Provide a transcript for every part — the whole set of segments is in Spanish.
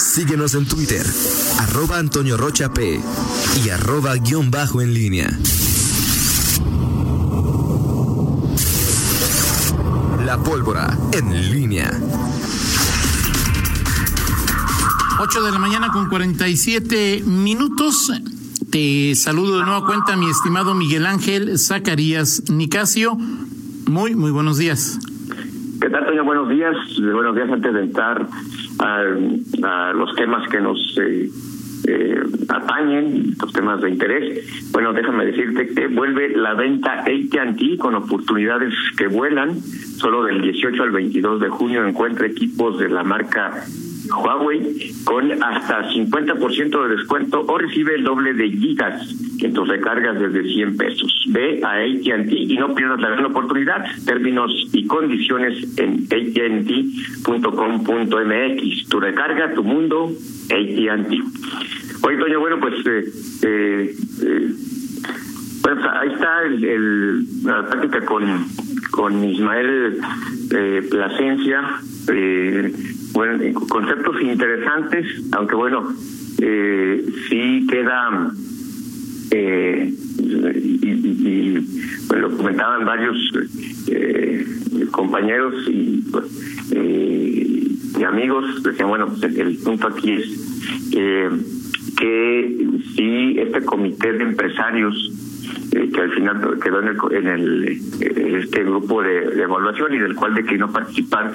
Síguenos en Twitter, arroba Antonio Rocha y arroba guion bajo en línea. La pólvora en línea. 8 de la mañana con 47 minutos. Te saludo de nueva cuenta, mi estimado Miguel Ángel Zacarías Nicasio. Muy, muy buenos días. ¿Qué tal, Toño? Buenos días. Buenos días antes de entrar a, los temas que nos eh, eh, atañen, los temas de interés. Bueno, déjame decirte que vuelve la venta AT&T con oportunidades que vuelan. Solo del 18 al 22 de junio encuentra equipos de la marca Huawei con hasta 50% de descuento o recibe el doble de gigas en tus recargas desde 100 pesos. Ve a AT&T y no pierdas la gran oportunidad. Términos y condiciones en AT&T.com.mx. Tu recarga, tu mundo, AT&T. Oye, Toño, bueno, pues eh, eh, eh pues ahí está el, la práctica con, con Ismael eh, Plasencia. Eh, bueno, conceptos interesantes, aunque bueno, eh, sí queda, eh, y, bueno, lo comentaban varios eh, compañeros y, eh, y amigos, decían, bueno, pues el, punto aquí es que si este comité de empresarios que al final quedó en, el, en el, este grupo de, evaluación y del cual declinó participar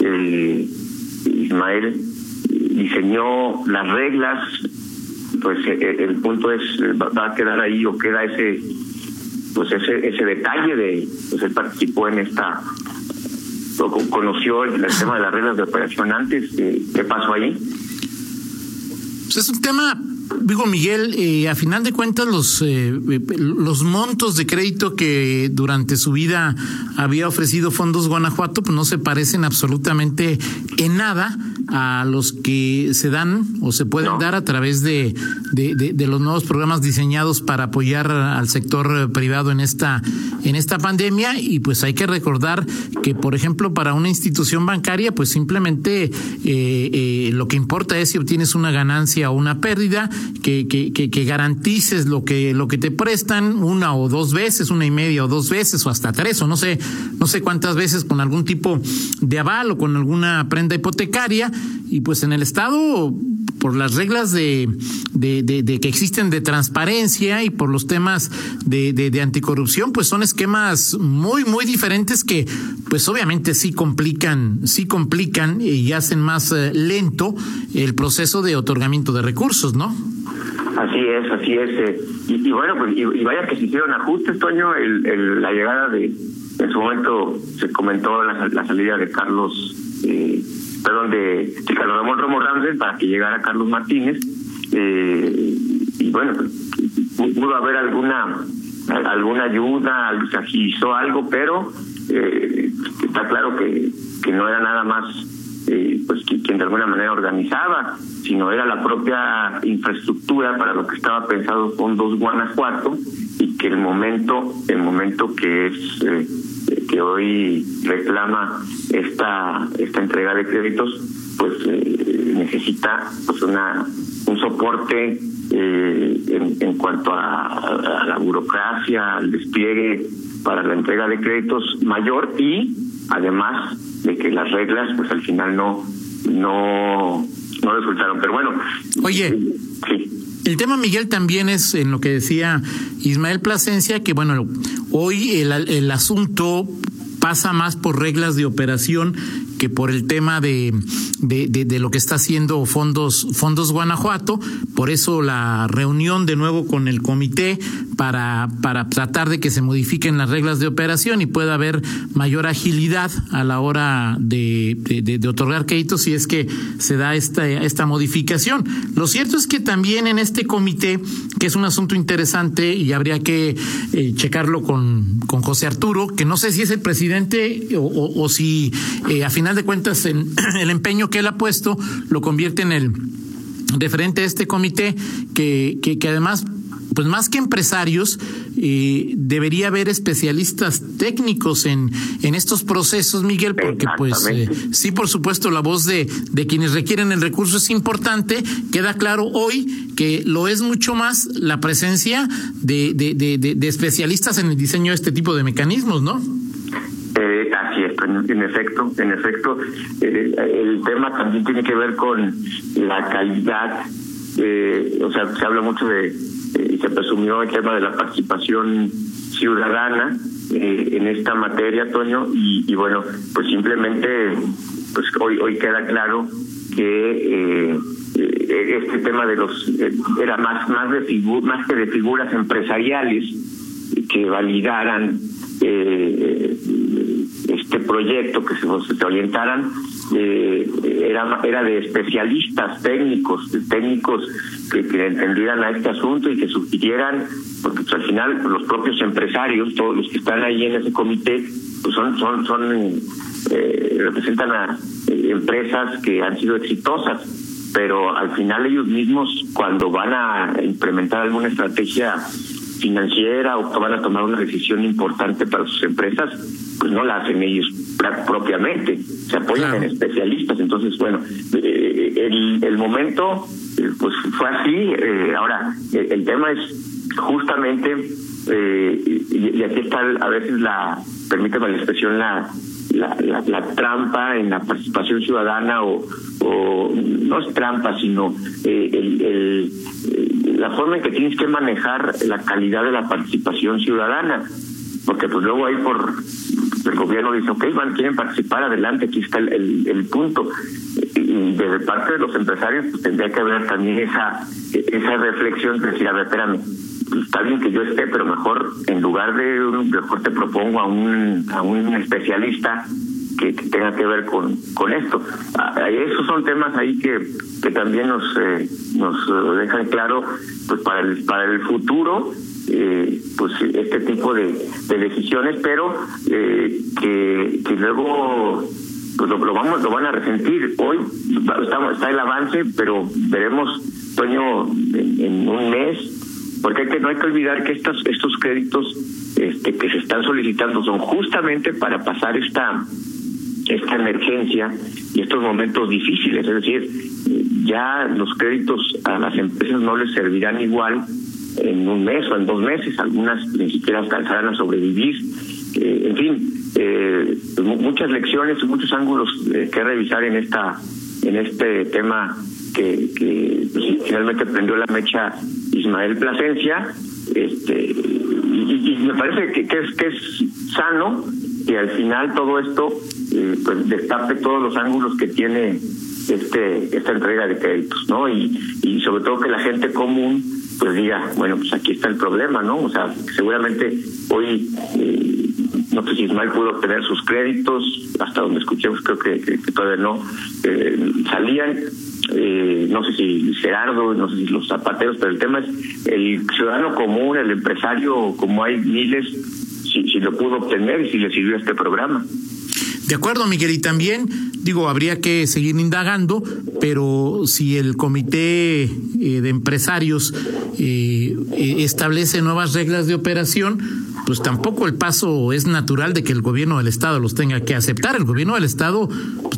el Ismael diseñó las reglas, pues eh, eh, el punto es va a quedar ahí o queda ese pues ese ese detalle de pues él participó en esta conoció el tema de las reglas de operación antes qué pasó ahí pues es un tema Digo, Miguel, eh, a final de cuentas, los, eh, los montos de crédito que durante su vida había ofrecido Fondos Guanajuato, pues no se parecen absolutamente en nada a los que se dan o se pueden dar a través de, de, los nuevos programas diseñados para apoyar al sector privado en esta, en esta pandemia. Y pues hay que recordar que, por ejemplo, para una institución bancaria, pues simplemente eh, lo que importa es si obtienes una ganancia o una pérdida que, que, que, garantices lo que, lo que te prestan una o dos veces, una y media o dos veces o hasta tres o no sé, no sé cuántas veces con algún tipo de aval o con alguna prenda hipotecaria. Y pues en el estado por las reglas de, de, que existen de transparencia y por los temas de, anticorrupción, pues son esquemas muy, muy diferentes que, pues obviamente sí complican, sí complican y hacen más eh, lento el proceso de otorgamiento de recursos, ¿no? Así es, así es. Eh, y, bueno, pues y, vaya que se hicieron ajustes, Toño, el, la llegada de, en su momento se comentó la, la salida de Carlos, eh, perdón, de, Carlos Ramón Romo Ramírez para que llegara Carlos Martínez. Eh, y bueno, pues, pudo haber alguna alguna ayuda, se agilizó algo, pero eh, está claro que, que no era nada más eh, pues quien de alguna manera organizaba, sino era la propia infraestructura para lo que estaba pensado con dos Guanajuato y que el momento, el momento que es eh, que hoy reclama esta esta entrega de créditos, pues eh, necesita pues una un soporte en, en cuanto a, a la burocracia, al despliegue para la entrega de créditos mayor y además de que las reglas pues al final no no no resultaron. Pero bueno oye sí. el tema, Miguel, también es en lo que decía Ismael Plasencia, que bueno, hoy el, el asunto pasa más por reglas de operación que por el tema de, de, lo que está haciendo Fondos, Fondos Guanajuato. Por eso la reunión de nuevo con el comité para, para tratar de que se modifiquen las reglas de operación y pueda haber mayor agilidad a la hora de, otorgar créditos si es que se da esta, esta modificación. Lo cierto es que también en este comité, que es un asunto interesante y habría que eh, checarlo con, con José Arturo, que no sé si es el presidente o, o, si eh, a final de cuentas en, el empeño que él ha puesto lo convierte en el referente a este comité que, que, que además pues más que empresarios, eh, debería haber especialistas técnicos en, en estos procesos, Miguel, porque pues eh, sí, por supuesto, la voz de, de quienes requieren el recurso es importante. Queda claro hoy que lo es mucho más la presencia de, de, de, de especialistas en el diseño de este tipo de mecanismos, ¿no? Eh, en, efecto, en efecto, eh, el tema también tiene que ver con la calidad, eh, o sea, se habla mucho de, y se presumió el tema de la participación ciudadana en esta materia, Toño, y, bueno, pues simplemente, pues hoy queda claro que este tema de los era más más de más que de figuras empresariales que validaran eh, este proyecto que se, orientaran eh, era era de especialistas técnicos técnicos que, que, entendieran a este asunto y que sugirieran porque pues, al final los propios empresarios todos los que están ahí en ese comité pues son son son eh, representan a eh, empresas que han sido exitosas pero al final ellos mismos cuando van a implementar alguna estrategia financiera o que van a tomar una decisión importante para sus empresas, pues no la hacen ellos propiamente, se apoyan en especialistas. Entonces, bueno, eh, el, el momento eh, pues fue así. Eh, ahora, el, tema es justamente, eh, y, y, aquí está a veces la, permíteme la expresión, la, la, la, la trampa en la participación ciudadana o, o no es trampa, sino el, el, la forma en que tienes que manejar la calidad de la participación ciudadana. Porque pues luego ahí por el gobierno dice, ok, van, quieren participar, adelante, aquí está el, el, punto. Y desde parte de los empresarios pues tendría que haber también esa esa reflexión de decir, a ver, espérame, está bien que yo esté, pero mejor en lugar de mejor te propongo a un a un especialista que, tenga que ver con con esto. esos son temas ahí que que también nos eh, nos dejan claro pues para el para el futuro eh, pues este tipo de, de decisiones, pero eh, que que luego pues lo, lo, vamos lo van a resentir hoy estamos está el avance pero veremos Toño en, en un mes porque hay que, no hay que olvidar que estos, estos créditos este, que se están solicitando son justamente para pasar esta, esta emergencia y estos momentos difíciles. Es decir, ya los créditos a las empresas no les servirán igual en un mes o en dos meses, algunas ni siquiera alcanzarán a sobrevivir. Eh, en fin, eh, muchas lecciones y muchos ángulos eh, que revisar en esta en este tema que, que pues, finalmente prendió la mecha Ismael Plasencia, este, y, me parece que, es que es sano que al final todo esto eh, pues destape todos los ángulos que tiene este esta entrega de créditos, ¿no? Y, sobre todo que la gente común pues diga, bueno, pues aquí está el problema, ¿no? O sea, seguramente hoy eh, no sé si Ismael pudo obtener sus créditos, hasta donde escuchemos creo que, que, que todavía no eh, salían, eh, no sé si Gerardo, no sé si los zapateros, pero el tema es el ciudadano común, el empresario, como hay miles, si, si lo pudo obtener y si le sirvió este programa. De acuerdo, Miguel, y también digo, habría que seguir indagando, pero si el comité eh, de empresarios eh, establece nuevas reglas de operación, pues tampoco el paso es natural de que el gobierno del Estado los tenga que aceptar. El gobierno del Estado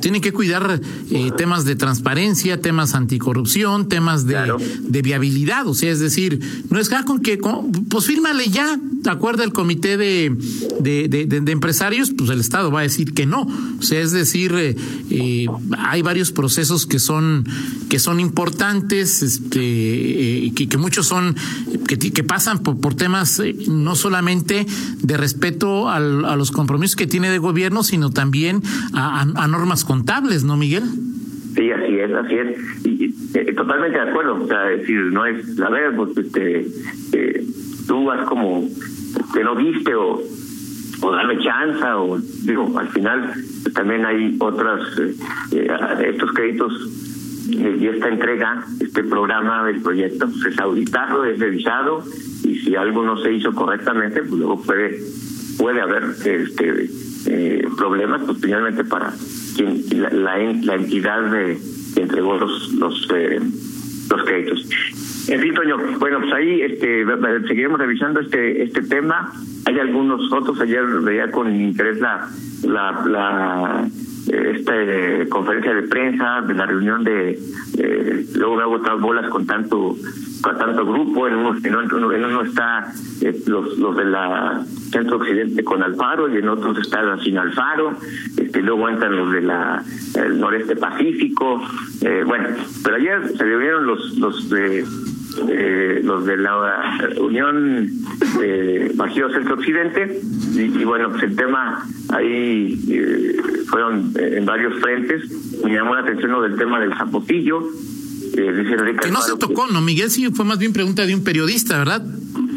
pues, tiene que cuidar eh, temas de transparencia, temas anticorrupción, temas de, claro. de viabilidad. O sea, es decir, no es con que, pues fírmale ya, de acuerdo al comité de, de, de, empresarios, pues el Estado va a decir que no. O sea, es decir, eh, eh, hay varios procesos que son, que son importantes, este, que, que muchos son, que, que pasan por, por temas no solamente de respeto al, a los compromisos que tiene de gobierno, sino también a, a, a, normas contables, ¿no, Miguel? Sí, así es, así es. Y, eh, totalmente de acuerdo. O sea, decir, no es, la verdad, pues, este, eh, tú vas como que no viste o, o dame chance o digo, al final también hay otras, eh, eh, estos créditos y esta entrega, este programa del proyecto, pues es auditarlo, es revisado y si algo no se hizo correctamente, pues luego puede puede haber este eh, problemas, pues finalmente para quien la, la, la entidad de, que entregó los los eh, los créditos. En fin, Toño, bueno, pues ahí este, seguiremos revisando este este tema. Hay algunos otros, ayer veía con interés la, la, la esta eh, conferencia de prensa de la reunión de eh, luego me hago otras bolas con tanto con tanto grupo en uno, en uno, en uno está eh, los los de la centro occidente con Alfaro y en otros está sin Alfaro este luego entran los de la el noreste pacífico eh, bueno pero ayer se reunieron los los de eh, los de la Unión de Bajío Centro Occidente. Y, y, bueno pues el tema ahí eh, fueron en varios frentes. Me llamó la atención lo del tema del zapotillo eh, dice Enrique que no se tocó no Miguel sí fue más bien pregunta de un periodista verdad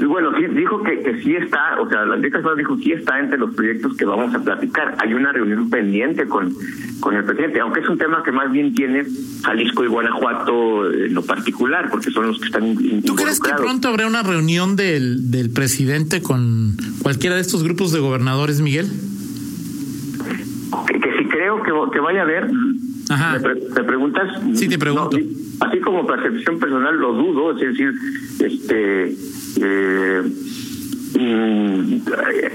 bueno, sí, dijo que, que sí está, o sea, la Enrique dijo sí está entre los proyectos que vamos a platicar. Hay una reunión pendiente con, con el presidente, aunque es un tema que más bien tiene Jalisco y Guanajuato en lo particular, porque son los que están ¿Tú crees que pronto habrá una reunión del, del presidente con cualquiera de estos grupos de gobernadores, Miguel? Que, que sí creo que, que vaya a haber. Ajá. ¿Me, pre ¿me preguntas? Sí, te pregunto. No, así como percepción personal lo dudo, es decir, este eh,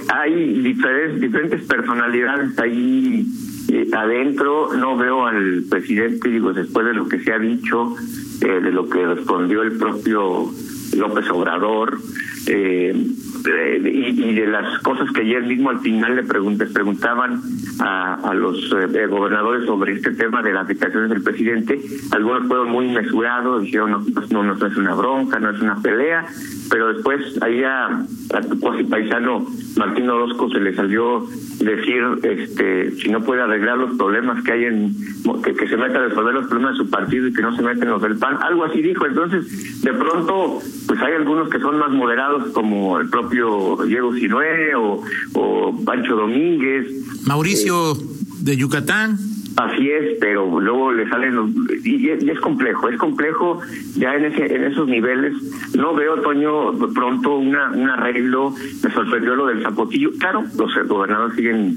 hay diferentes, diferentes personalidades ahí eh, adentro. No veo al presidente, digo, después de lo que se ha dicho, eh, de lo que respondió el propio López Obrador. Eh, y, y, de las cosas que ayer mismo al final le pregun preguntaban a, a los eh, gobernadores sobre este tema de las declaraciones del presidente, algunos fueron muy mesurados, dijeron no, no, no es una bronca, no es una pelea, pero después ahí a, a tu cuasi paisano Martín Orozco se le salió decir este si no puede arreglar los problemas que hay en que, que se meta a resolver los problemas de su partido y que no se meten los del PAN. Algo así dijo. Entonces de pronto pues hay algunos que son más moderados como el propio Diego Sinué o, o Pancho Domínguez. Mauricio eh, de Yucatán Así es, pero luego le salen los, y, es complejo, es complejo ya en ese en esos niveles. No veo, Toño, pronto una, un arreglo. Me sorprendió lo del zapotillo. Claro, los gobernadores siguen,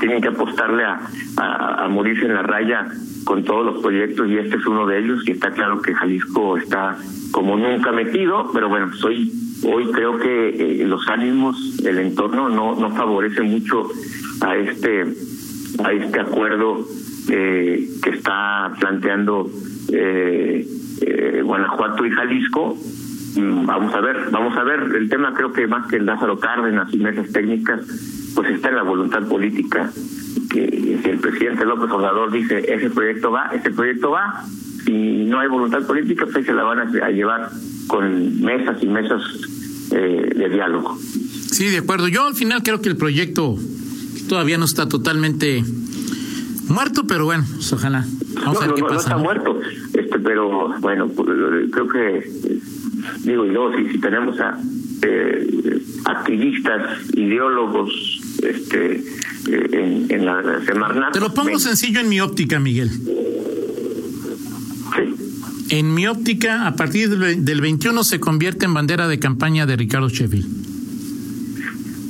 tienen que apostarle a morirse en la raya con todos los proyectos y este es uno de ellos y está claro que Jalisco está como nunca metido, pero bueno, soy hoy creo que eh, los ánimos, el entorno no no favorece mucho a este a este acuerdo eh, que está planteando eh, eh, Guanajuato y Jalisco. Mm, vamos a ver, vamos a ver. El tema creo que más que el Lázaro Cárdenas y mesas técnicas, pues está en la voluntad política. Que si el presidente López Obrador dice ese proyecto va, ese proyecto va. Si no hay voluntad política, pues se la van a, a llevar con mesas y mesas eh, de diálogo. Sí, de acuerdo. Yo al final creo que el proyecto todavía no está totalmente muerto, pero bueno, pues ojalá. Vamos no, a ver no, qué no, pasa. no está muerto, este, pero bueno, pues, creo que digo, y luego si, si tenemos a eh, activistas, ideólogos, este, eh, en, en la Semarnat. Te lo pongo sencillo en mi óptica, Miguel. Sí. En mi óptica, a partir del, del 21 se convierte en bandera de campaña de Ricardo Sheffield.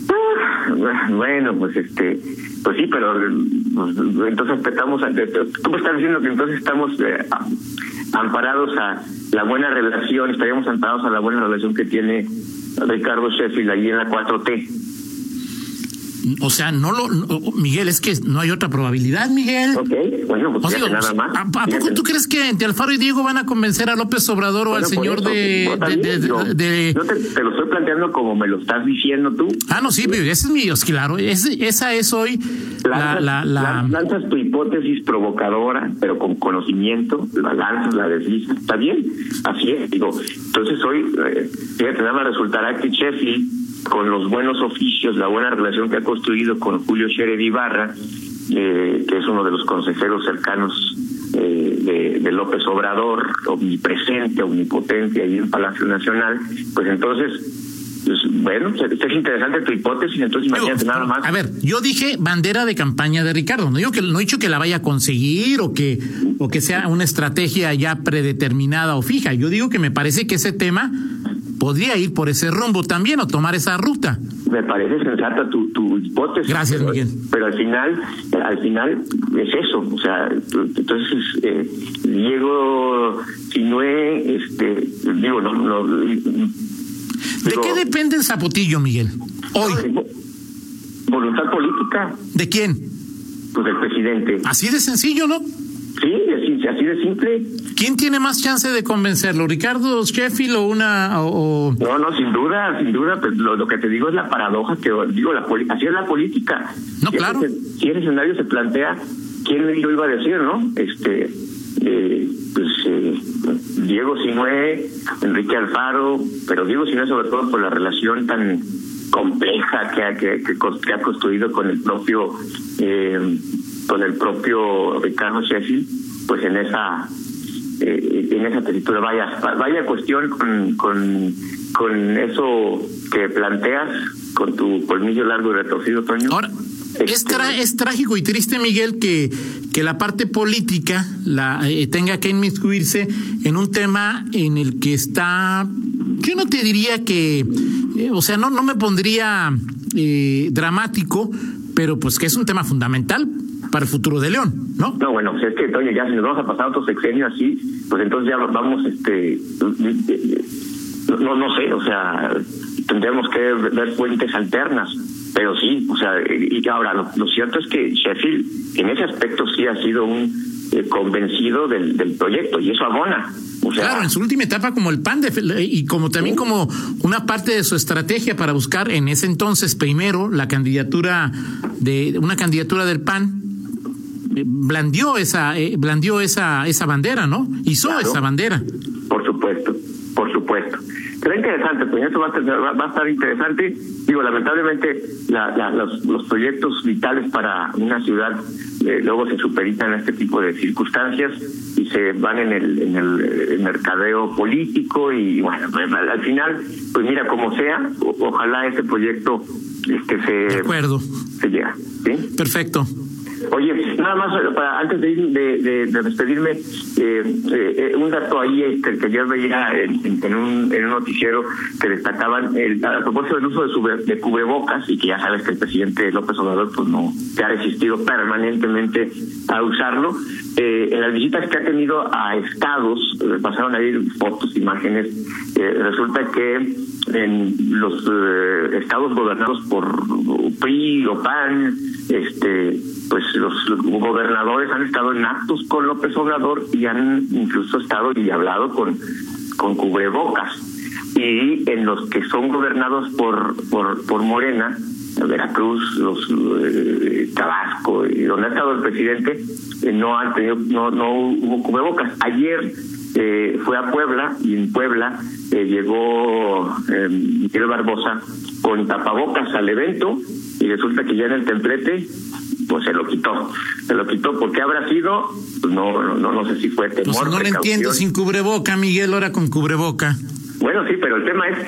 Ah, Bueno, pues este, pues sí, pero pues, entonces estamos, tú me estás diciendo que entonces estamos eh, amparados a la buena relación, estaríamos amparados a la buena relación que tiene Ricardo Sheffield allí en la 4T. O sea, no lo. No, Miguel, es que no hay otra probabilidad, Miguel. Ok, bueno, pues O sea, fíjate nada más. ¿A, a poco tú crees que entre Alfaro y Diego van a convencer a López Obrador o Bueno, al señor eso, de, no, de, de, yo- de- yo te, te lo estoy planteando como me lo estás diciendo tú. Ah, no, sí, pero ese es mi. es Claro, esa es hoy la. Lanzas, la, la- lan- lanzas tu hipótesis provocadora, pero con conocimiento, la lanzas, la deslizas, está bien, así es, digo. Entonces hoy, eh, fíjate, nada más resultará que Sheffield, con los buenos oficios, la buena relación que ha construido con Julio Scherer Ibarra, eh, que es uno de los consejeros cercanos eh, de, de López Obrador, omnipresente, omnipotente ahí en Palacio Nacional, pues entonces, pues, bueno, es interesante tu hipótesis, entonces imagínate nada más. A ver, yo dije bandera de campaña de Ricardo. No digo que no he dicho que la vaya a conseguir o que o que sea una estrategia ya predeterminada o fija. Yo digo que me parece que ese tema podría ir por ese rumbo también o tomar esa ruta. me parece sensata tu, tu hipótesis. Gracias, pero, Miguel. Pero al final, al final es eso. O sea, entonces eh, Diego Sinué, digo, no, no ¿De qué depende el Zapotillo, Miguel? Hoy. Voluntad política. ¿De quién? Pues del presidente. Así de sencillo, ¿no? Sí, así, así de simple. ¿Quién tiene más chance de convencerlo? ¿Ricardo Sheffield o una.? O... No, no, sin duda, sin duda. Pues lo, lo, que te digo es la paradoja que digo, la así es la política. No, si claro. El, si el escenario se plantea, ¿quién lo iba a decir, no? Este. Eh, pues eh, Diego Sinué, Enrique Alfaro, pero Diego Sinué sobre todo por la relación tan compleja que ha, que, que, que ha construido con el propio eh, con el propio Ricardo Sheffield, pues en esa eh, en esa tesitura. Vaya vaya cuestión con, con con eso que planteas con tu colmillo largo y retorcido Toño. Ahora es, tra es trágico y triste, Miguel, que, que la parte política la eh, tenga que inmiscuirse en un tema en el que está, yo no te diría que, eh, o sea, no, no me pondría eh, dramático, pero pues que es un tema fundamental para el futuro de León, ¿no? No, bueno, pues es que, Toño, ya si nos vamos a pasar otro sexenio así, pues entonces ya vamos, este, no, no sé, o sea, tendremos que ver fuentes alternas pero sí, o sea, y ahora lo, lo, cierto es que Sheffield en ese aspecto sí ha sido un eh, convencido del, del, proyecto y eso abona. O sea, claro, en su última etapa como el PAN de, y como también como una parte de su estrategia para buscar en ese entonces primero la candidatura de una candidatura del PAN blandió esa eh, blandió esa esa bandera, ¿no? Hizo claro. esa bandera. Por supuesto, por supuesto. Será interesante, pues eso va a, va, a estar interesante. Digo, lamentablemente la, la, los, los, proyectos vitales para una ciudad eh, luego se superitan en este tipo de circunstancias y se van en el, en el, mercadeo político y bueno, al, al, final, pues mira, como sea, o, ojalá ese proyecto este se, de acuerdo. se llega. ¿sí? Perfecto. Oye, nada más para antes de, de, de, de despedirme, eh, eh, un dato ahí este, que yo veía en, en, un, en un noticiero que destacaban el, a propósito del uso de, su, de cubrebocas y que ya sabes que el presidente López Obrador pues no se ha resistido permanentemente a usarlo. Eh, en las visitas que ha tenido a estados, pasaron ahí fotos, imágenes, resulta que en los estados gobernados por PRI o PAN, este pues los gobernadores han estado en actos con López Obrador y han incluso estado y hablado con, con cubrebocas. Y en los que son gobernados por, por, por Morena, Veracruz, los eh, Tabasco y donde ha estado el presidente, eh, no han tenido, no, no hubo cubrebocas. Ayer eh, fue a Puebla y en Puebla eh, llegó eh, Miguel Barbosa con tapabocas al evento y resulta que ya en el templete pues se lo quitó. Se lo quitó porque habrá sido, pues no, no, no sé si fue temor. Pues no le entiendo sin cubreboca, Miguel, ahora con cubreboca. Bueno, sí, pero el tema es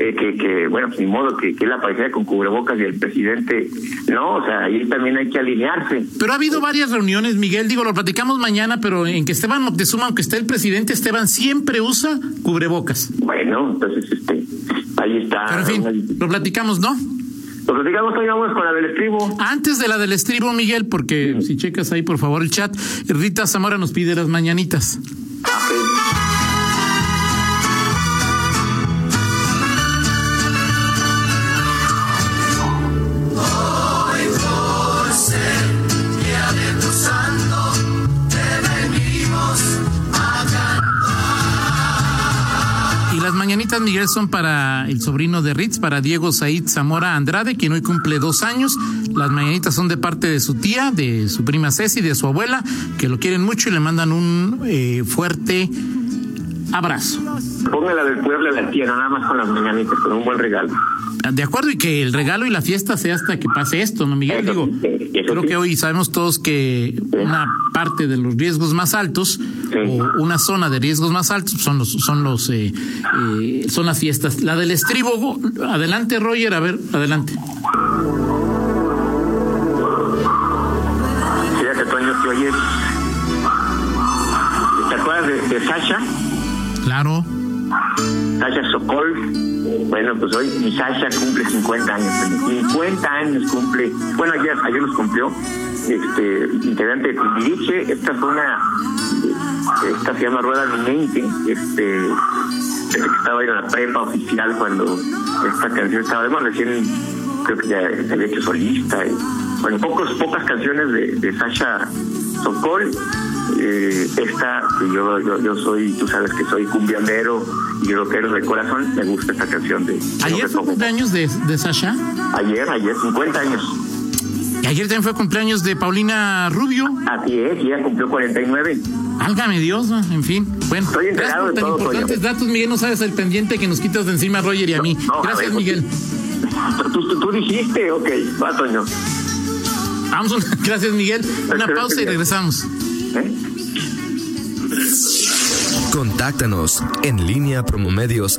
eh, que, que, bueno, pues ni modo que, que él apareciera con cubrebocas y el presidente, no, o sea, ahí también hay que alinearse. Pero ha habido varias reuniones, Miguel, digo, lo platicamos mañana, pero en que Esteban Moctezuma, aunque esté el presidente, Esteban siempre usa cubrebocas. Bueno, entonces, este, ahí está. Pero en fin, lo platicamos, ¿no? Lo platicamos hoy, vamos con la del estribo. Antes de la del estribo, Miguel, porque sí. si checas ahí, por favor, el chat, Rita Zamora nos pide las mañanitas. Okay. Miguel, son para el sobrino de Ritz, para Diego Said Zamora Andrade, quien hoy cumple dos años. Las mañanitas son de parte de su tía, de su prima Ceci, de su abuela, que lo quieren mucho y le mandan un eh, fuerte abrazo. Póngala del pueblo a la tía, nada más con las mañanitas, con un buen regalo. De acuerdo, y que el regalo y la fiesta sea hasta que pase esto, ¿no, Miguel? Digo, creo que hoy sabemos todos que una parte de los riesgos más altos o una zona de riesgos más altos son los son los eh, eh, son las fiestas. La del estribo, adelante Roger, a ver, adelante. Fíjate, Toño, que oye, ¿te acuerdas de, de Sasha? Claro. Sasha Sokol. Bueno, pues hoy mi Sasha cumple 50 años. 50 años cumple. Bueno, ayer, ayer los cumplió. Este, integrante de Timbiriche. Esta fue una. Esta se llama Rueda Mi Mente. Este. que estaba en la prepa oficial cuando esta canción estaba moda, recién creo que ya se había hecho solista. Y, bueno, pocos, pocas canciones de, de Sasha Sokol. Eh, esta, yo, yo, yo soy, tú sabes que soy cumbiandero y rockero de corazón, me gusta esta canción de... ¿Ayer fue cumpleaños de, de Sasha? Ayer, ayer, 50 años. Y ayer también fue cumpleaños de Paulina Rubio. Así es, y ella cumplió 49. Álgame Dios, ¿no? en fin. Bueno, Estoy enterado gracias por de tan todo, importantes datos, Miguel. No sabes el pendiente que nos quitas de encima a Roger y a mí. No, gracias, ver, Miguel. ¿Tú, tú, tú dijiste, ok, va, Toño. Vamos, a una- gracias, Miguel. Una pausa y regresamos. Contáctanos en línea promomedios